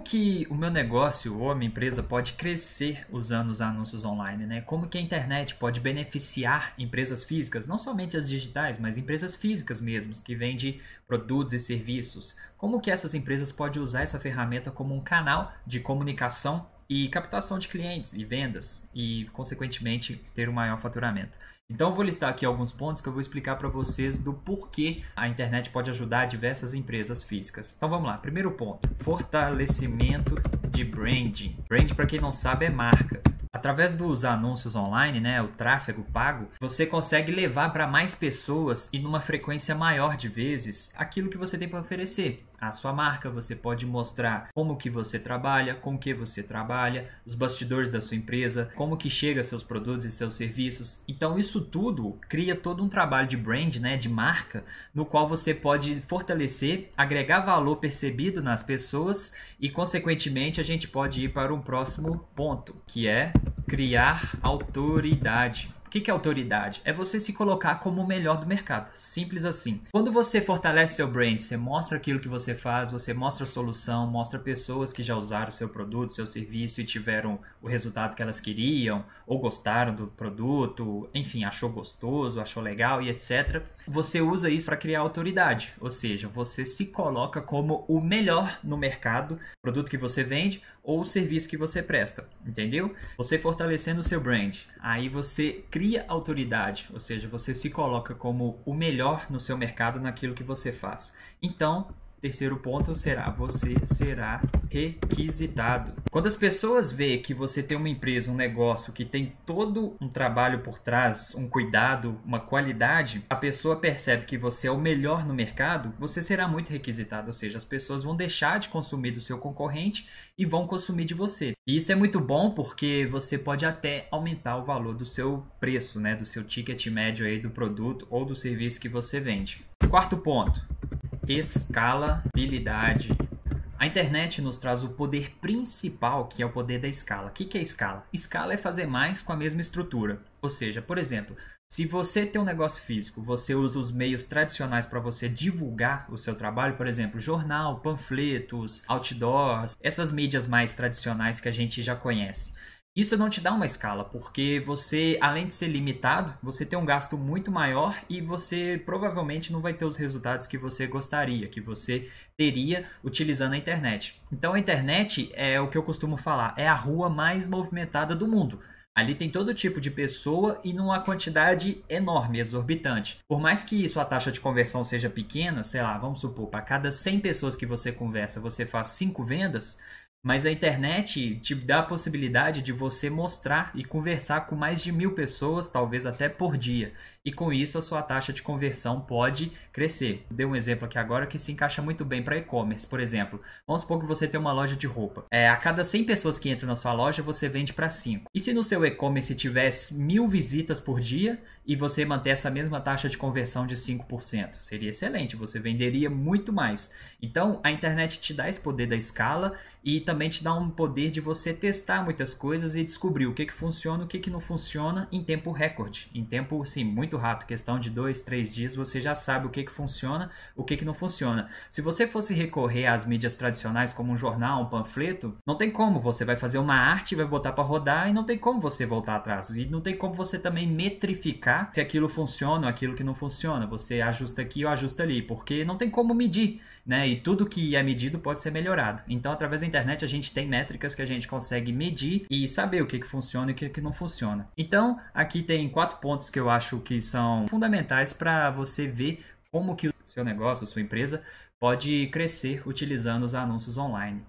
que o meu negócio ou a minha empresa pode crescer usando os anúncios online, né? Como que a internet pode beneficiar empresas físicas, não somente as digitais, mas empresas físicas mesmo, que vendem produtos e serviços. Como que essas empresas podem usar essa ferramenta como um canal de comunicação e captação de clientes e vendas e, consequentemente, ter um maior faturamento. Então eu vou listar aqui alguns pontos que eu vou explicar para vocês do porquê a internet pode ajudar diversas empresas físicas. Então vamos lá. Primeiro ponto: fortalecimento de branding. Brand, para quem não sabe, é marca. Através dos anúncios online, né, o tráfego pago, você consegue levar para mais pessoas e numa frequência maior de vezes aquilo que você tem para oferecer. A sua marca, você pode mostrar como que você trabalha, com que você trabalha, os bastidores da sua empresa, como que chega seus produtos e seus serviços. Então isso tudo cria todo um trabalho de brand, né, de marca, no qual você pode fortalecer, agregar valor percebido nas pessoas e consequentemente a gente pode ir para um próximo ponto, que é criar autoridade. O que é autoridade? É você se colocar como o melhor do mercado. Simples assim. Quando você fortalece seu brand, você mostra aquilo que você faz, você mostra a solução, mostra pessoas que já usaram seu produto, seu serviço e tiveram o resultado que elas queriam, ou gostaram do produto, enfim, achou gostoso, achou legal e etc. Você usa isso para criar autoridade, ou seja, você se coloca como o melhor no mercado, produto que você vende ou serviço que você presta, entendeu? Você fortalecendo o seu brand, aí você cria autoridade, ou seja, você se coloca como o melhor no seu mercado naquilo que você faz. Então, Terceiro ponto será você será requisitado. Quando as pessoas veem que você tem uma empresa, um negócio que tem todo um trabalho por trás, um cuidado, uma qualidade, a pessoa percebe que você é o melhor no mercado, você será muito requisitado, ou seja, as pessoas vão deixar de consumir do seu concorrente e vão consumir de você. E isso é muito bom porque você pode até aumentar o valor do seu preço, né, do seu ticket médio aí do produto ou do serviço que você vende. Quarto ponto, escalabilidade. A internet nos traz o poder principal, que é o poder da escala. O que é escala? Escala é fazer mais com a mesma estrutura. Ou seja, por exemplo, se você tem um negócio físico, você usa os meios tradicionais para você divulgar o seu trabalho, por exemplo, jornal, panfletos, outdoors, essas mídias mais tradicionais que a gente já conhece. Isso não te dá uma escala, porque você, além de ser limitado, você tem um gasto muito maior e você provavelmente não vai ter os resultados que você gostaria, que você teria utilizando a internet. Então a internet é o que eu costumo falar, é a rua mais movimentada do mundo. Ali tem todo tipo de pessoa e numa quantidade enorme, exorbitante. Por mais que sua taxa de conversão seja pequena, sei lá, vamos supor, para cada 100 pessoas que você conversa, você faz 5 vendas, mas a internet te dá a possibilidade de você mostrar e conversar com mais de mil pessoas, talvez até por dia. E com isso a sua taxa de conversão pode crescer. Dei um exemplo aqui agora que se encaixa muito bem para e-commerce. Por exemplo, vamos supor que você tem uma loja de roupa. É, a cada 100 pessoas que entram na sua loja, você vende para 5. E se no seu e-commerce tivesse mil visitas por dia e você manter essa mesma taxa de conversão de 5%? Seria excelente, você venderia muito mais. Então a internet te dá esse poder da escala e também te dá um poder de você testar muitas coisas e descobrir o que, que funciona e o que, que não funciona em tempo recorde, em tempo assim, muito rápido, questão de dois, três dias, você já sabe o que, que funciona, o que, que não funciona. Se você fosse recorrer às mídias tradicionais como um jornal, um panfleto, não tem como, você vai fazer uma arte, vai botar para rodar e não tem como você voltar atrás. E não tem como você também metrificar se aquilo funciona ou aquilo que não funciona. Você ajusta aqui ou ajusta ali, porque não tem como medir né? E tudo que é medido pode ser melhorado. Então, através da internet, a gente tem métricas que a gente consegue medir e saber o que, que funciona e o que, que não funciona. Então, aqui tem quatro pontos que eu acho que são fundamentais para você ver como que o seu negócio, a sua empresa, pode crescer utilizando os anúncios online.